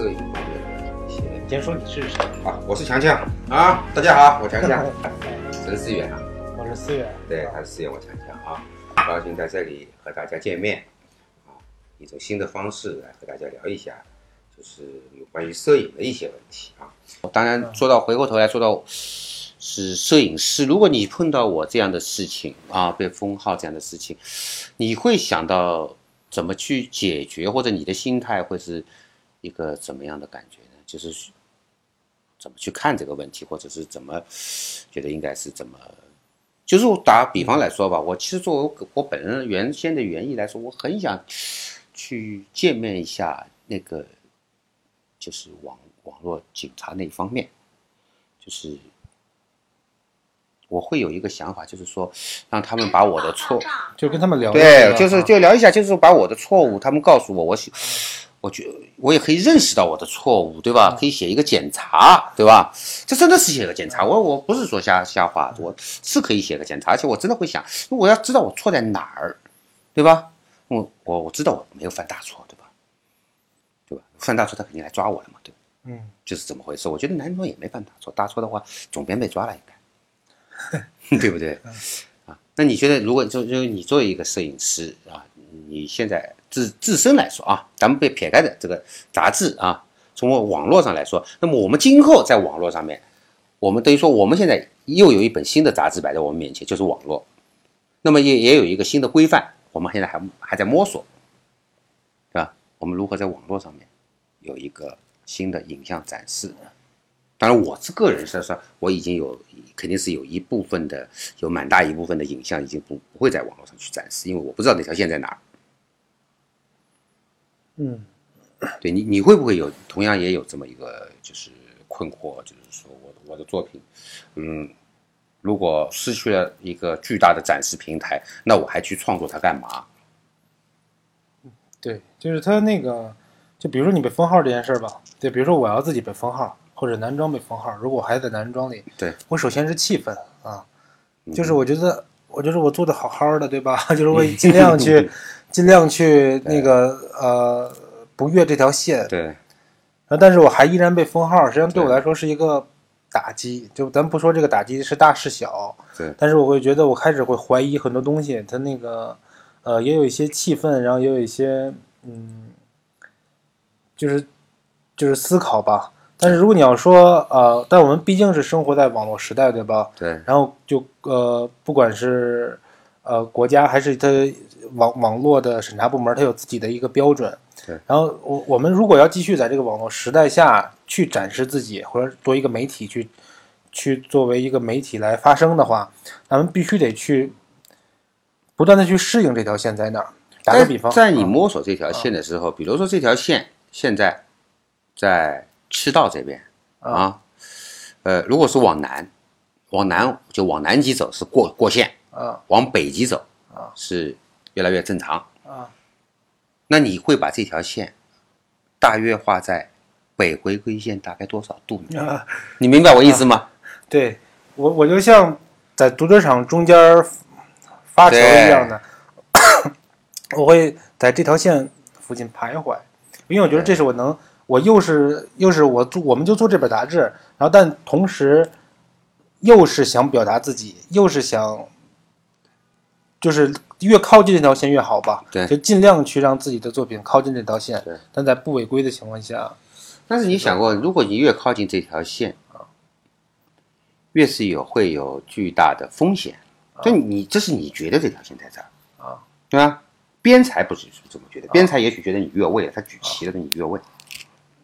摄影方面的一些。先说你是谁？啊，我是强强啊，大家好，我强强，陈思远啊，我是思远。对，他是思远，我强强啊，很高兴在这里和大家见面啊，一种新的方式来和大家聊一下，就是有关于摄影的一些问题啊。当然，说到回过头来说到是摄影师，如果你碰到我这样的事情啊，被封号这样的事情，你会想到怎么去解决，或者你的心态会是一个怎么样的感觉呢？就是怎么去看这个问题，或者是怎么觉得应该是怎么？就是我打比方来说吧，我其实作为我本人原先的原意来说，我很想去见面一下那个就是网网络警察那一方面，就是我会有一个想法，就是说让他们把我的错，就跟他们聊。对，就是就聊一下，就是把我的错误，他们告诉我，我喜，我觉我也可以认识到我的错误，对吧？可以写一个检查，对吧？这真的是写个检查，我我不是说瞎瞎话，我是可以写个检查，而且我真的会想，我要知道我错在哪儿，对吧？我我我知道我没有犯大错，对吧？对吧？犯大错他肯定来抓我了嘛，对吧？嗯，就是怎么回事？我觉得南庄也没犯大错，大错的话总编被抓了应该，对不对？啊，那你觉得如果就就你作为一个摄影师啊，你现在自自身来说啊，咱们被撇开的这个杂志啊，从网络上来说，那么我们今后在网络上面，我们等于说我们现在又有一本新的杂志摆在我们面前，就是网络，那么也也有一个新的规范，我们现在还还在摸索，对吧？我们如何在网络上面有一个新的影像展示？当然，我这个人是说，我已经有肯定是有一部分的，有蛮大一部分的影像已经不不会在网络上去展示，因为我不知道那条线在哪。嗯，对你，你会不会有同样也有这么一个就是困惑，就是说我我的作品，嗯，如果失去了一个巨大的展示平台，那我还去创作它干嘛？对，就是他那个，就比如说你被封号这件事儿吧，对，比如说我要自己被封号，或者男装被封号，如果我还在男装里，对我首先是气愤啊，就是我觉得，我觉得我做的好好的，对吧？就是我尽量去，尽量去那个呃不越这条线，对啊，但是我还依然被封号，实际上对我来说是一个打击。就咱不说这个打击是大是小，对但是我会觉得我开始会怀疑很多东西，它那个呃也有一些气愤，然后也有一些嗯，就是就是思考吧。但是如果你要说呃，但我们毕竟是生活在网络时代，对吧？对然后就呃，不管是呃国家还是它网网络的审查部门，它有自己的一个标准。对。然后我我们如果要继续在这个网络时代下去展示自己，或者作为一个媒体去去作为一个媒体来发声的话，咱们必须得去不断的去适应这条线在哪儿。打个比方，在你啊摸索这条线的时候，比如说这条线现在在赤道这边啊，呃，如果是往南，往南就往南极走是过过线，啊。往北极走啊。是越来越正常。啊。那你会把这条线大约画在北回归线大概多少度呢？啊，你明白我意思吗？对我我就像在足球场中间儿发球一样的，我会在这条线附近徘徊，因为我觉得这是我能，我又是又是我做，我们就做这本杂志，然后但同时又是想表达自己，又是想就是越靠近这条线越好吧，对就尽量去让自己的作品靠近这条线对，但在不违规的情况下，但是你想过，如果你越靠近这条线啊，越是有会有巨大的风险。就你这是你觉得这条线在这儿啊，对吧？边裁不是这么觉得，边裁也许觉得你越位了，他举旗了，你越位。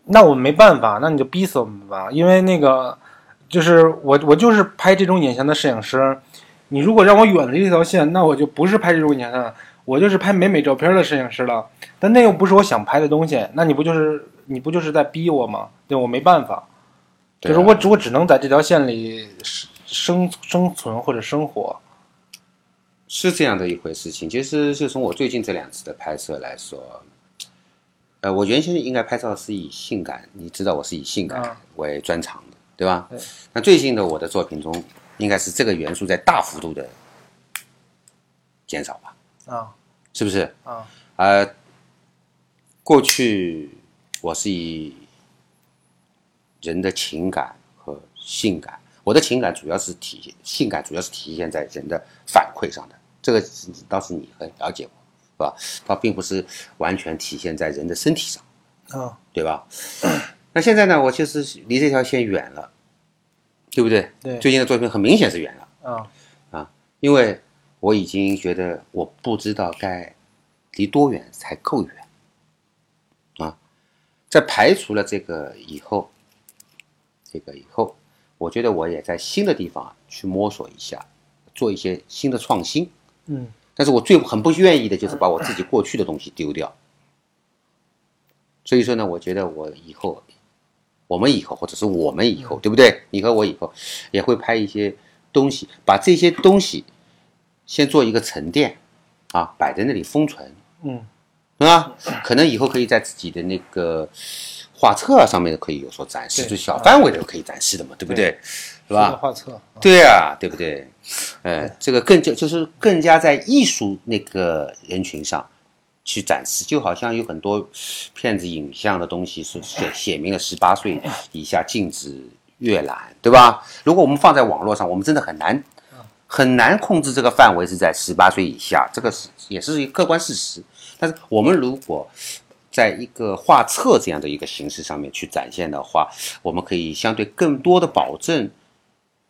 那我没办法，那你就逼死我们吧，因为那个就是我，我就是拍这种影像的摄影师。你如果让我远离这条线，那我就不是拍这种影像的，我就是拍美美照片的摄影师了。但那又不是我想拍的东西，那你不就是你不就是在逼我吗？对我没办法，就是我只我只能在这条线里生生生存或者生活。是这样的一回事情。其实就从我最近这两次的拍摄来说，呃，我原先应该拍照是以性感，你知道我是以性感啊为专长的，对吧？对那最近的我的作品中，应该是这个元素在大幅度的减少吧？啊是不是？啊呃，过去我是以人的情感和性感，我的情感主要是体现，性感主要是体现在人的反馈上的。这个倒是你很了解我，是吧？它并不是完全体现在人的身体上，啊，对吧？那现在呢，我就是离这条线远了，对不对？对最近的作品很明显是远了。啊，因为我已经觉得我不知道该离多远才够远啊。在排除了这个以后，这个以后，我觉得我也在新的地方去摸索一下，做一些新的创新。嗯但是我最很不愿意的就是把我自己过去的东西丢掉。所以说呢，我觉得我以后，我们以后，或者是我们以后，对不对？你和我以后也会拍一些东西，把这些东西先做一个沉淀，啊，摆在那里封存，嗯是吧？可能以后可以在自己的那个画册上面可以有所展示，对就小范围的可以展示的嘛，对不对？是吧？画册，对啊、对不对？呃，这个更加就是更加在艺术那个人群上去展示，就好像有很多骗子影像的东西是写写明了十八岁以下禁止阅览，对吧？如果我们放在网络上，我们真的很难很难控制这个范围是在十八岁以下，这个是也是一个客观事实。但是我们如果在一个画册这样的一个形式上面去展现的话，我们可以相对更多的保证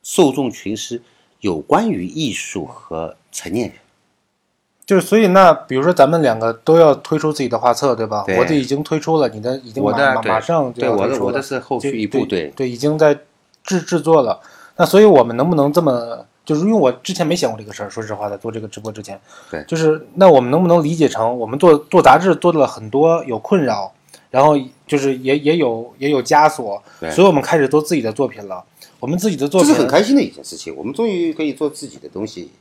受众群是有关于艺术和成年人。就是所以那比如说咱们两个都要推出自己的画册，对吧？对我的已经推出了，你的已经马马我的对马上就对我的要推出了我的是后续一步，对对对，已经在制制作了。那所以我们能不能这么？就是因为我之前没想过这个事儿，说实话，在做这个直播之前，对就是那我们能不能理解成，我们做做杂志做了很多有困扰，然后就是也也有也有枷锁，所以我们开始做自己的作品了。我们自己的作这品是很开心的一件事情。我们终于可以做自己的东西，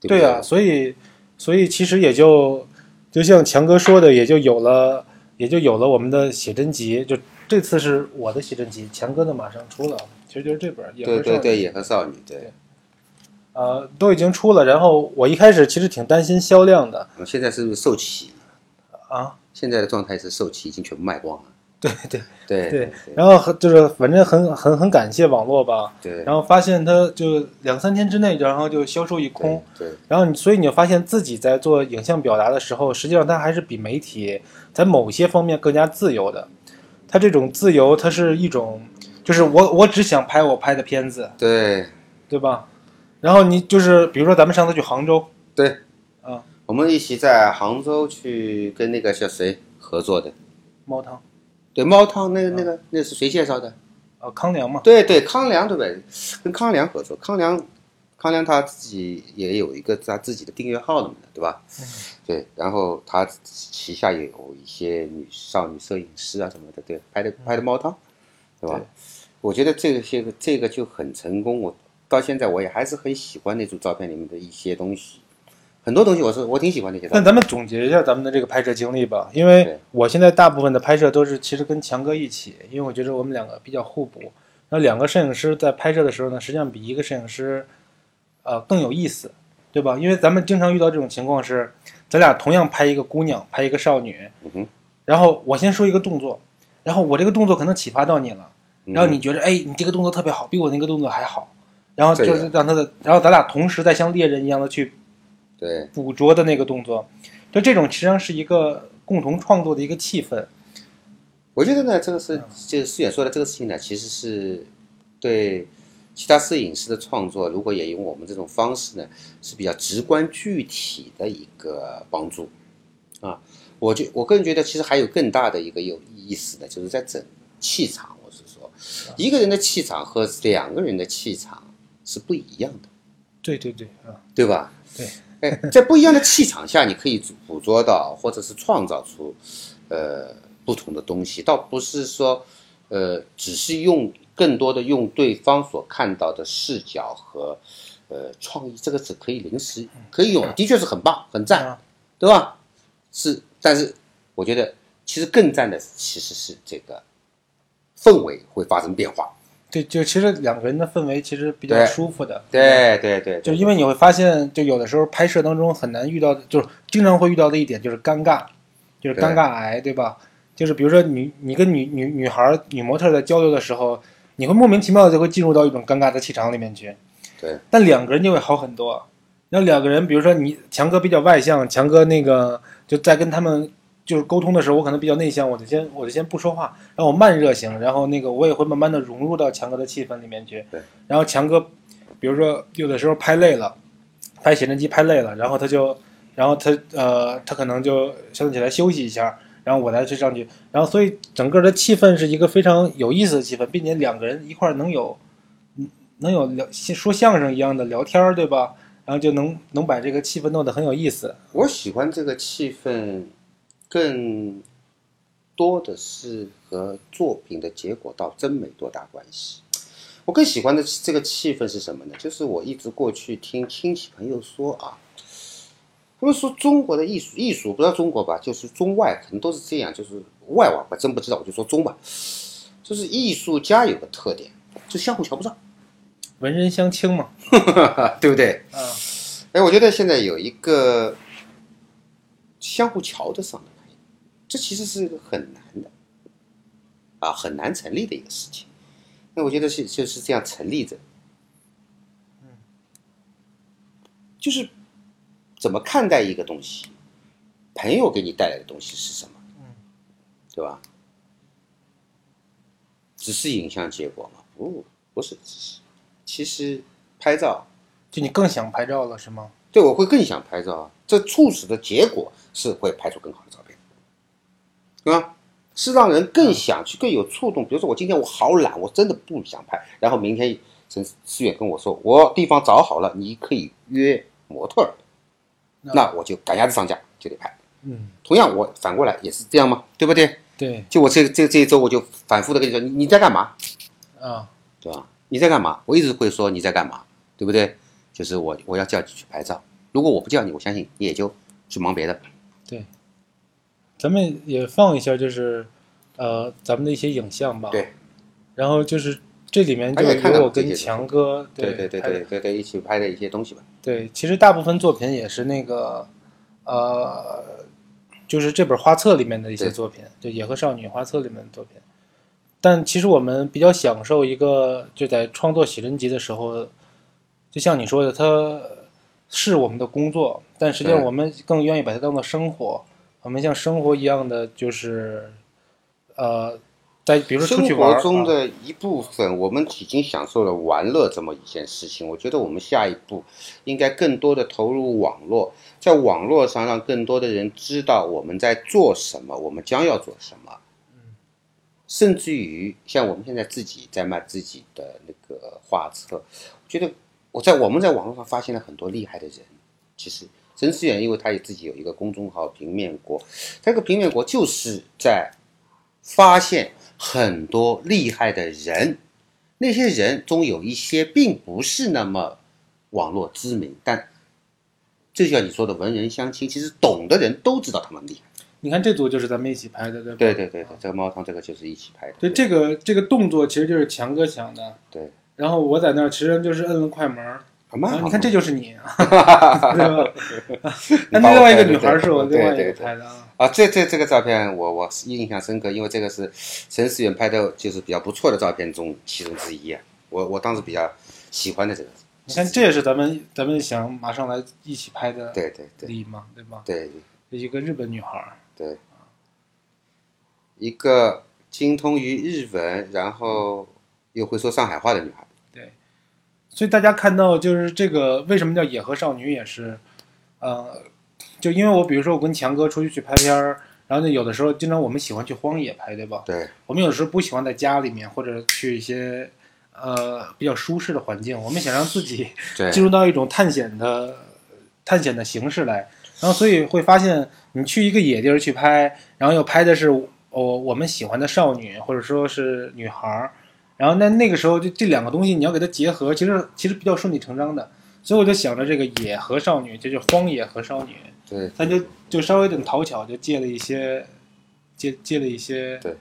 对不对呀、所以所以其实也就就像强哥说的，也就有了也就有了我们的写真集。就这次是我的写真集，强哥的马上出了，其实就是这本对对对，野和少女，对，呃，都已经出了。然后我一开始其实挺担心销量的现在是不是售罄？啊，现在的状态是售罄，已经全部卖光了。对对对对。然后很就是反正很很很感谢网络吧，对，然后发现它就两三天之内，然后就销售一空。对然后你，所以你就发现自己在做影像表达的时候，实际上它还是比媒体在某些方面更加自由的。它这种自由，它是一种，就是我我只想拍我拍的片子，对对吧？然后你就是比如说咱们上次去杭州，对，啊，我们一起在杭州去跟那个叫谁合作的？猫汤，对，猫汤那个那个那是谁介绍的？啊，康良嘛，对对，康良对不对？跟康良合作，康良，康良他自己也有一个他自己的订阅号什么的，对吧？对，然后他旗下也有一些女少女摄影师啊什么的，对，拍的拍的猫汤，对吧？对我觉得这个些个这个就很成功，我到现在我也还是很喜欢那组照片里面的一些东西，很多东西我是我挺喜欢这些。那咱们总结一下咱们的这个拍摄经历吧，因为我现在大部分的拍摄都是其实跟强哥一起，因为我觉得我们两个比较互补。然后两个摄影师在拍摄的时候呢，实际上比一个摄影师，呃更有意思，对吧？因为咱们经常遇到这种情况是，咱俩同样拍一个姑娘，拍一个少女，嗯，然后我先说一个动作，然后我这个动作可能启发到你了，嗯然后你觉得哎你这个动作特别好，比我那个动作还好，然后就是让他的，然后咱俩同时在像猎人一样的去对捕捉的那个动作，就这种实际上是一个共同创作的一个气氛。我觉得呢，这个是就是思远说的这个事情呢，其实是对其他摄影师的创作，如果也用我们这种方式呢，是比较直观具体的一个帮助啊。我觉我个人觉得，其实还有更大的一个有意思的，就是在整气场。我是说，一个人的气场和两个人的气场是不一样的，对对对啊，对吧？对。哎，在不一样的气场下，你可以捕捉到或者是创造出，呃，不同的东西，倒不是说，呃，只是用更多的用对方所看到的视角和，呃，创意，这个是可以临时可以用，的确是很棒，很赞，啊对吧？是，但是我觉得其实更赞的其实是这个氛围会发生变化。对，就其实两个人的氛围其实比较舒服的。对对对，就因为你会发现，就有的时候拍摄当中很难遇到的，就是经常会遇到的一点就是尴尬，就是尴尬癌，对吧？就是比如说女你跟女女女孩儿女模特在交流的时候，你会莫名其妙的就会进入到一种尴尬的气场里面去。对，但两个人就会好很多。那两个人，比如说你强哥比较外向，强哥那个就在跟他们就是沟通的时候，我可能比较内向，我就先我就先不说话，然后我慢热型，然后那个我也会慢慢的融入到强哥的气氛里面去。对，然后强哥，比如说有的时候拍累了，拍写真机拍累了，然后他就，然后他呃他可能就相对起来休息一下，然后我再去上去，然后所以整个的气氛是一个非常有意思的气氛，并且两个人一块儿能有，嗯能有聊说相声一样的聊天儿，对吧？然后就能能把这个气氛弄得很有意思。我喜欢这个气氛，更多的是和作品的结果倒真没多大关系。我更喜欢的这个气氛是什么呢？就是我一直过去听亲戚朋友说啊，他们说中国的艺术，艺术不知道中国吧，就是中外可能都是这样，就是外网吧，真不知道，我就说中吧。就是艺术家有个特点，就相互瞧不上，文人相轻嘛，对不对？嗯，哎，我觉得现在有一个相互瞧得上的这其实是一个很难的，啊，很难成立的一个事情。那我觉得是就是这样成立着，就是怎么看待一个东西，朋友给你带来的东西是什么，对吧？只是影像结果吗？不，不是只是，其实拍照。就你更想拍照了是吗？对，我会更想拍照啊。这促使的结果是会拍出更好的照片，对吧？是让人更想去、更有触动。比如说，我今天我好懒，我真的不想拍。然后明天陈思远跟我说，我地方找好了，你可以约模特儿，那我就赶鸭子上架，就得拍。嗯，同样，我反过来也是这样吗？对不对？对就我这这这一周，我就反复的跟你说，你你在干嘛？啊，对吧？你在干嘛？我一直会说你在干嘛，对不对？就是我我要叫你去拍照，如果我不叫你，我相信你也就去忙别的。咱们也放一下，就是呃咱们的一些影像吧。对。然后就是这里面就有我跟强哥对对对对对对，一起拍的一些东西吧。对，其实大部分作品也是那个，呃，就是这本画册里面的一些作品，就《野鹤少女》画册里面的作品。但其实我们比较享受一个，就在创作写真集的时候，就像你说的，它是我们的工作，但实际上我们更愿意把它当做生活。我们像生活一样的，就是呃，在比如说出去生活中的一部分，我们已经享受了玩乐这么一件事情。我觉得我们下一步应该更多的投入网络，在网络上让更多的人知道我们在做什么，我们将要做什么。甚至于像我们现在自己在卖自己的那个画册，我觉得我在我们在网络上发现了很多厉害的人。其实陈思远，因为他也自己有一个公众号“平面国”，这个平面国就是在发现很多厉害的人，那些人中有一些并不是那么网络知名，但就像你说的文人相亲，其实懂的人都知道他们厉害。你看这组就是咱们一起拍的，对吧？对对对对，这个猫汤这个就是一起拍的。对这个这个动作其实就是强哥想的，对。然后我在那儿其实就是摁了快门你看这就是你，对吧？那另外一个女孩是我另外一个拍的啊，啊，这这这个照片我我是印象深刻，因为这个是陈思远拍的，就是比较不错的照片中其中之一啊。我我当时比较喜欢的这个。你看这也是咱们咱们想马上来一起拍的对对对例嘛，对吧？对一个日本女孩，对，一个精通于日文，然后又会说上海话的女孩。所以大家看到就是这个为什么叫野河少女也是，呃，就因为我比如说我跟强哥出去去拍片儿，然后呢有的时候经常我们喜欢去荒野拍，对吧？对我们有时候不喜欢在家里面或者去一些呃比较舒适的环境，我们想让自己 进入到一种探险的探险的形式来，然后所以会发现你去一个野地儿去拍，然后又拍的是我、我们喜欢的少女或者说是女孩儿，然后那那个时候就这两个东西你要给它结合，其实其实比较顺理成章的，所以我就想着这个野和少女，这就是荒野和少女，对他就就稍微有点讨巧，就借了一些借借了一些对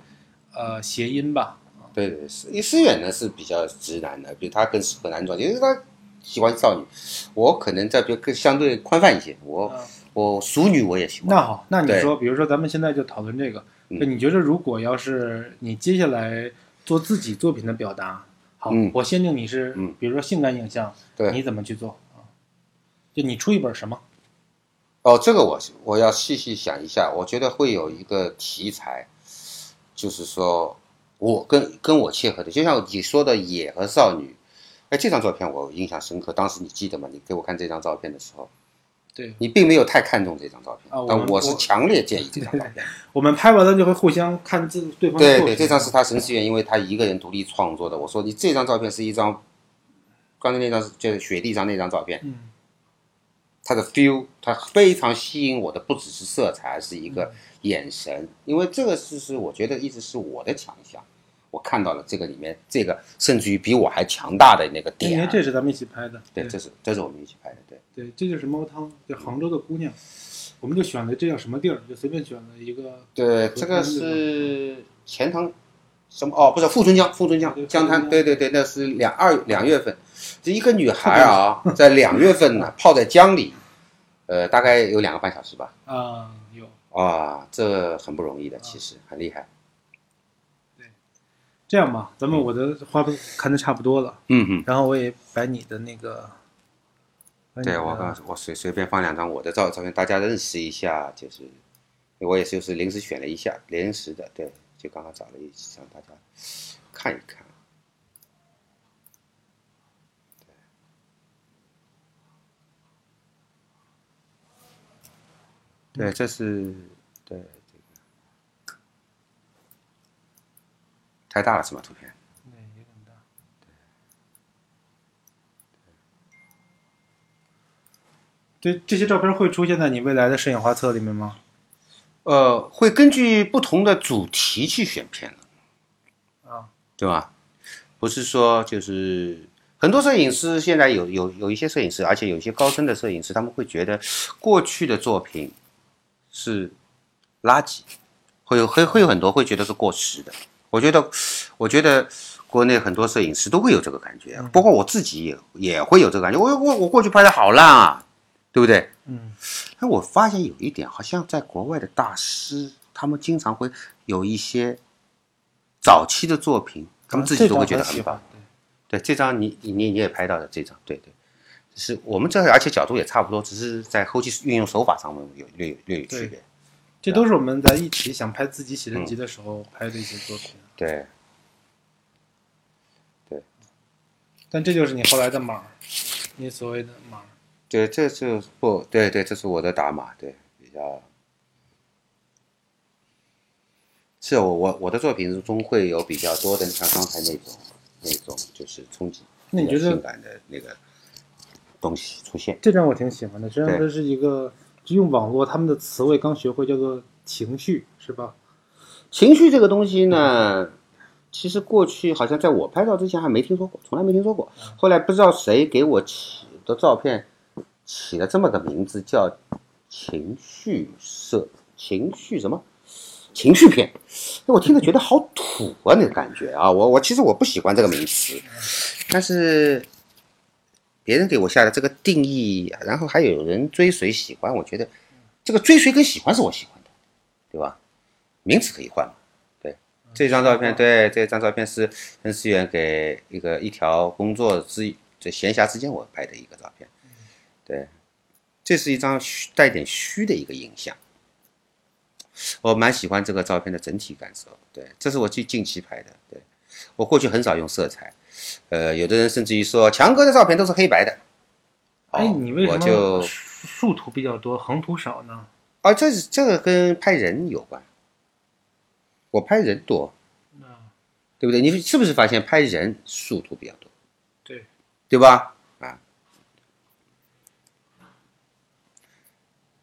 呃谐音吧，对对，思思远呢是比较直男的，比如他更适合男装，因为他喜欢少女。我可能在比较更相对宽泛一些，我啊我熟女我也喜欢。那好，那你说，比如说咱们现在就讨论这个，你觉得如果要是你接下来做自己作品的表达，好，嗯我限定你是，嗯比如说性感影像，对你怎么去做啊？就你出一本什么？哦，这个我我要细细想一下，我觉得会有一个题材，就是说我跟跟我切合的，就像你说的野和少女，哎，这张照片我印象深刻，当时你记得吗？你给我看这张照片的时候，对，你并没有太看重这张照片，啊但我是强烈建议这张照片。我们拍完了就会互相看这对方的对对，这张是他神思源，因为他一个人独立创作的。我说你这张照片是一张，刚才那张是就是雪地上那张照片，嗯，它的 feel，他非常吸引我的，不只是色彩，而是一嗯个眼神。因为这个是是我觉得一直是我的强项，我看到了这个里面这个甚至于比我还强大的那个因为点。这是咱们一起拍的，对，这是这是我们一起拍的，对。对，这就是猫汤，就杭州的姑娘，我们就选了这叫什么地儿，就随便选了一个。对，这个是钱塘什么？哦，不是富春江，富春江江滩。对对对，那是两二两月份，这一个女孩啊，在两月份呢泡在江里，呃，大概有两个半小时吧。啊，有啊，这很不容易的，其实很厉害。这样吧，咱们我的花盆看的差不多了，嗯嗯，然后我也把你的那个，对我刚我随随便放两张我的照照片，大家认识一下，就是我也是就是临时选了一下，临时的，对，就刚刚找了一张大家看一看。对，这是对这个太大了是吧？图片？对有点大。对，这些照片会出现在你未来的摄影画册里面吗？呃，会根据不同的主题去选片的，啊，对吧？不是说就是很多摄影师现在有有有一些摄影师，而且有一些高深的摄影师，他们会觉得过去的作品是垃圾，会有会会有很多会觉得是过时的。我觉得，我觉得国内很多摄影师都会有这个感觉，包括我自己也也会有这个感觉。我我我过去拍的好烂啊，对不对？嗯，哎，我发现有一点，好像在国外的大师，他们经常会有一些早期的作品，他们自己都会觉得很棒。对，这张你你你你也拍到了这张，对对，是我们这而且角度也差不多，只是在后期运用手法上面有略有略有区别。这都是我们在一起想拍自己写真集的时候拍的一些作品。对，对但这就是你后来的码，你所谓的码。对，这是不对对，这是我的打码，对，比较。是我我我的作品中会有比较多的，像刚才那种那种就是冲击，那你觉得性感的那个东西出现？这张我挺喜欢的，实际上这是一个就用网络他们的词汇刚学会，叫做情绪，是吧？情绪这个东西呢，其实过去好像在我拍照之前还没听说过，从来没听说过。后来不知道谁给我起的照片起了这么个名字，叫情绪色，情绪什么？情绪片，我听着觉得好土啊，那个感觉啊，我我其实我不喜欢这个名词，但是别人给我下的这个定义，然后还有人追随喜欢，我觉得这个追随跟喜欢是我喜欢的，对吧？名词可以换嘛？对，这张照片，对，这张照片是恩思源给一个一条工作之这闲暇之间我拍的一个照片，对，这是一张虚带点虚的一个影像。我蛮喜欢这个照片的整体感受，对，这是我最近期拍的，对我过去很少用色彩，呃，有的人甚至于说强哥的照片都是黑白的，哎，哦你为什么我就竖图比较多，横图少呢？啊，这是这个跟拍人有关，我拍人多，啊，对不对？你是不是发现拍人竖图比较多，对，对吧？啊，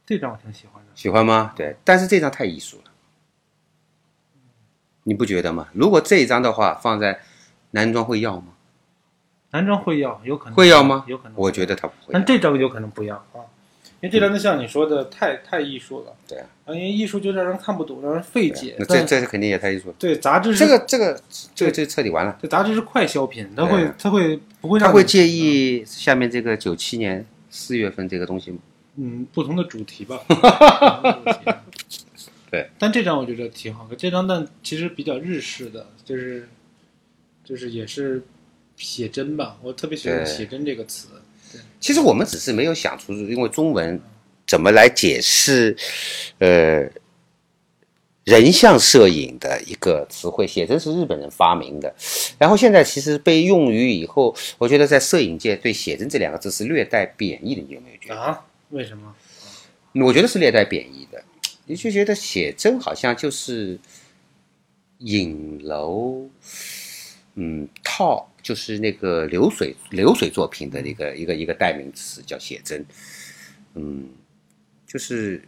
这张我挺喜欢的。喜欢吗？对，但是这张太艺术了，你不觉得吗？如果这一张的话放在男装会要吗？男装会要，有可能会要吗？有可能。我觉得他不会但。这张有可能不要啊，因为这张就像你说的，太太艺术了。对啊，因为艺术就让人看不懂，让人费解。那这但这肯定也太艺术了。对杂志是这个这个这个这彻底完了。这杂志是快消品，它会对它会不会让你他会介意下面这个九七年四月份这个东西吗？嗯不同的主题吧。对，但这张我觉得挺好看。这张但其实比较日式的，就是就是也是写真吧。我特别喜欢写真这个词。其实我们只是没有想出，因为中文怎么来解释，呃，人像摄影的一个词汇，写真是日本人发明的，然后现在其实被用于以后，我觉得在摄影界对写真这两个字是略带贬义的，你有没有觉得？啊？为什么？我觉得是略带贬义的，你就觉得写真好像就是影楼，嗯，套就是那个流水流水作品的一个一个一个代名词叫写真，嗯，就是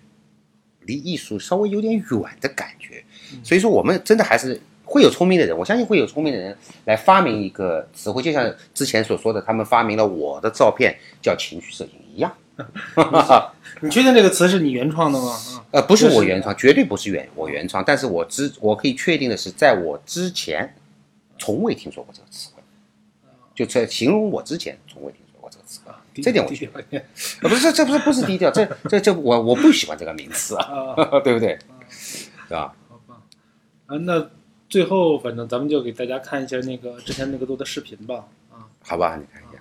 离艺术稍微有点远的感觉，所以说我们真的还是会有聪明的人，我相信会有聪明的人来发明一个词汇，就像之前所说的，他们发明了我的照片叫情绪摄影一样。你确定这个词是你原创的吗？啊，呃，不是就是我原创，绝对不是原我原创，但是我之我可以确定的是，在我之前从未听说过这个词汇，就在形容我之前从未听说过这个词啊。这点我低调一点呃，不是，这这不是不是低调，这这这我我不喜欢这个名词啊，啊，对不对？是吧？好吧。啊，那最后反正咱们就给大家看一下那个之前那个做的视频吧。啊，好吧，你看一下。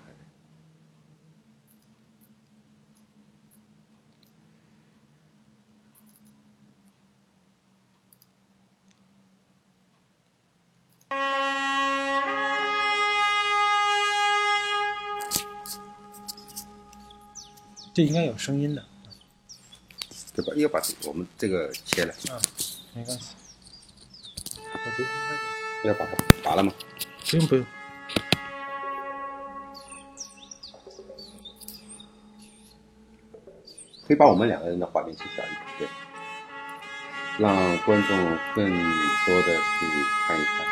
这应该有声音的，对吧？要把这我们这个切了，没关系。我觉得应该要把它拔了吗？不用不用。可以把我们两个人的画面切小一点，对，让观众更多的去看一看，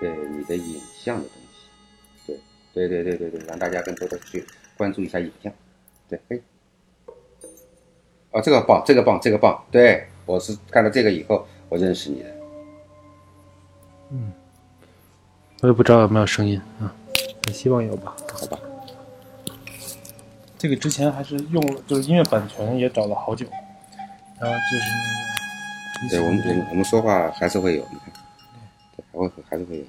对你的影像的东西，对，对对对对对，让大家更多的去关注一下影像，对，可以。哦，这个棒，这个棒，这个棒，对我是看了这个以后，我认识你的。嗯我也不知道有没有声音啊，希望有吧。好吧，这个之前还是用了，就是音乐版权也找了好久，然后就是那个，对我们我们我们说话还是会有，你看，对，还会还是会有。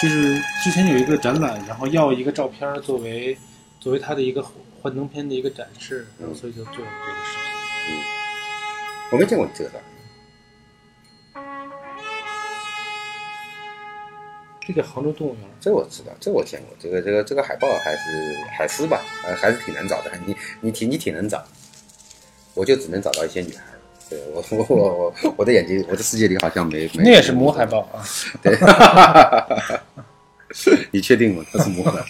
就是之前有一个展览，然后要一个照片作为作为他的一个幻灯片的一个展示，然后所以就做了这个视频。我没见过你这个照，这个杭州动物园，这我知道，这我见过，这个这个这个海报还是海狮吧，呃，还是挺难找的。你你挺你挺能找，我就只能找到一些女孩。对我我我我我的眼睛，我的世界里好像没没。那也是母海豹啊。对，你确定吗？它是母海。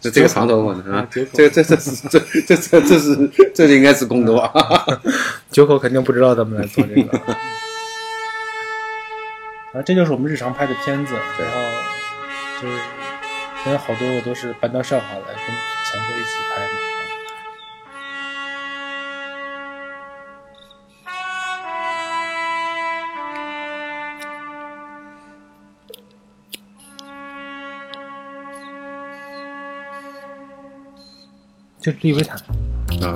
这这个长头发的啊，这个这这是这这这这是这应该是公的吧。九口肯定不知道咱们来做这个。啊，这就是我们日常拍的片子，对然后就是现在好多我都是搬到上海来跟强哥一起就是利维坦，啊，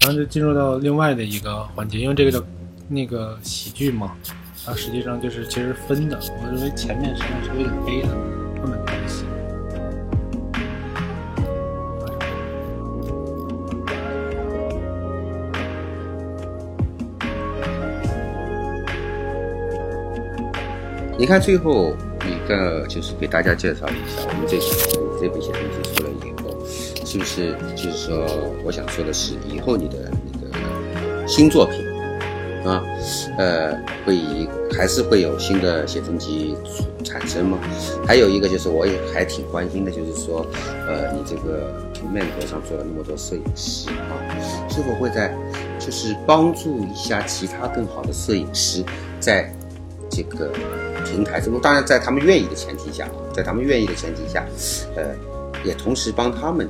然后就进入到另外的一个环节，因为这个叫那个喜剧嘛，它实际上就是其实分的，我认为前面实际上是有点悲的，后面没戏。你看最后一个就是给大家介绍一下，我们这这部写真集出来以后，是不是就是说，我想说的是，以后你的那个新作品啊，呃，会以还是会有新的写真集产生吗？还有一个就是我也还挺关心的，就是说，呃，你这个平面头上做了那么多摄影师啊，是否会在就是帮助一下其他更好的摄影师在这个平台中，当然在他们愿意的前提下，在他们愿意的前提下，呃，也同时帮他们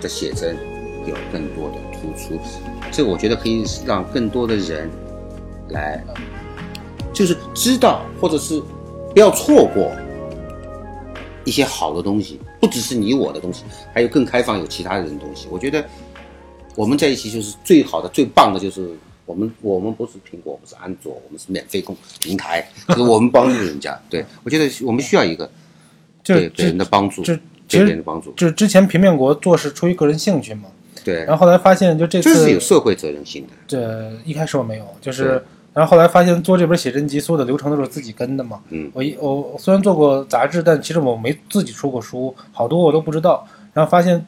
的写真有更多的突出。这我觉得可以让更多的人来，就是知道或者是不要错过一些好的东西，不只是你我的东西，还有更开放有其他人的东西。我觉得我们在一起就是最好的、最棒的，就是我们我们不是苹果，不是安卓，我们是免费供平台，就是我们帮助人家。对我觉得我们需要一个就对别人的帮助，就对其实别人的帮助。就是之前平面国做是出于个人兴趣嘛，对然，后后来发现就这这是有社会责任心的。这一开始我没有，就是然后后来发现做这本写真集所有的流程都是自己跟的嘛。嗯我一我我虽然做过杂志，但其实我没自己出过书，好多我都不知道。然后发现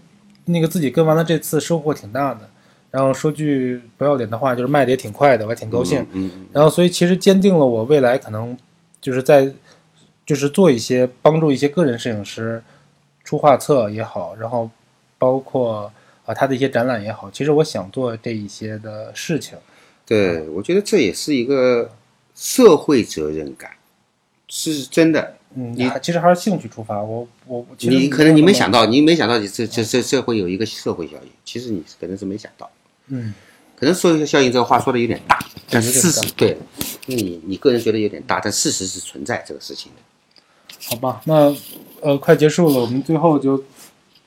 那个自己跟完了这次收获挺大的。然后说句不要脸的话，就是卖的也挺快的，我还挺高兴。嗯，嗯然后所以其实坚定了我未来可能就是在就是做一些帮助一些个人摄影师出画册也好，然后包括啊他的一些展览也好，其实我想做这一些的事情。对，我觉得这也是一个社会责任感，是真的。嗯，你其实还是兴趣出发。我我你可能你没想到，到，你没想到你这这这这会有一个社会效应，其实你可能是没想到。嗯，可能社会效应这个话说的有点大，但是事实对，你你个人觉得有点大，但事实是存在这个事情的。好吧，那呃快结束了，我们最后就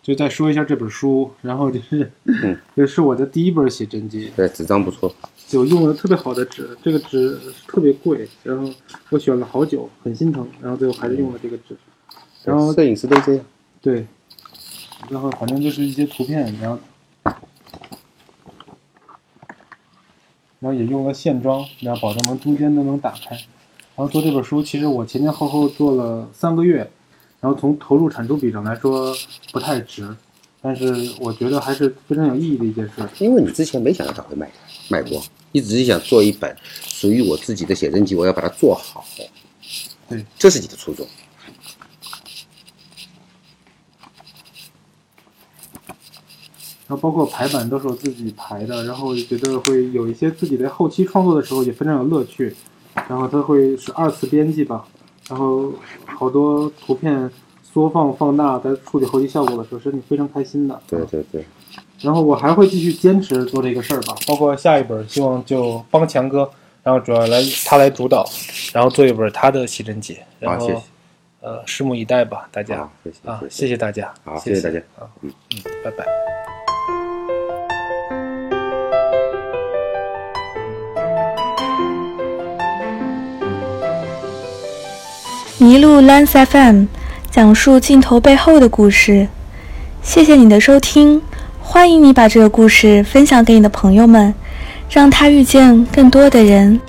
就再说一下这本书，然后就是嗯 这是我的第一本写真集，对，纸张不错。就用了特别好的纸，这个纸特别贵，然后我选了好久，很心疼，然后最后还是用了这个纸。然后摄影师都这样。对，然后反正就是一些图片，然后然后也用了线装，然后保证能中间都能打开。然后做这本书，其实我前前后后做了三个月，然后从投入产出比上来说不太值，但是我觉得还是非常有意义的一件事。因为你之前没想到它会卖卖过，你只是想做一本属于我自己的写真集，我要把它做好。对，这是你的初衷。然后包括排版都是我自己排的，然后我就觉得会有一些自己在后期创作的时候也非常有乐趣，然后它会是二次编辑吧，然后好多图片缩放放大，在处理后期效果的时候是你非常开心的。对对对，然后我还会继续坚持做这个事儿吧，包括下一本希望就帮强哥，然后主要来他来主导，然后做一本他的写真集，然好，后谢谢。呃拭目以待吧，大家好，谢谢啊，谢谢谢大家，好谢谢谢大家啊，嗯嗯，拜拜。麋鹿 Lens FM 讲述镜头背后的故事。谢谢你的收听，欢迎你把这个故事分享给你的朋友们，让他遇见更多的人。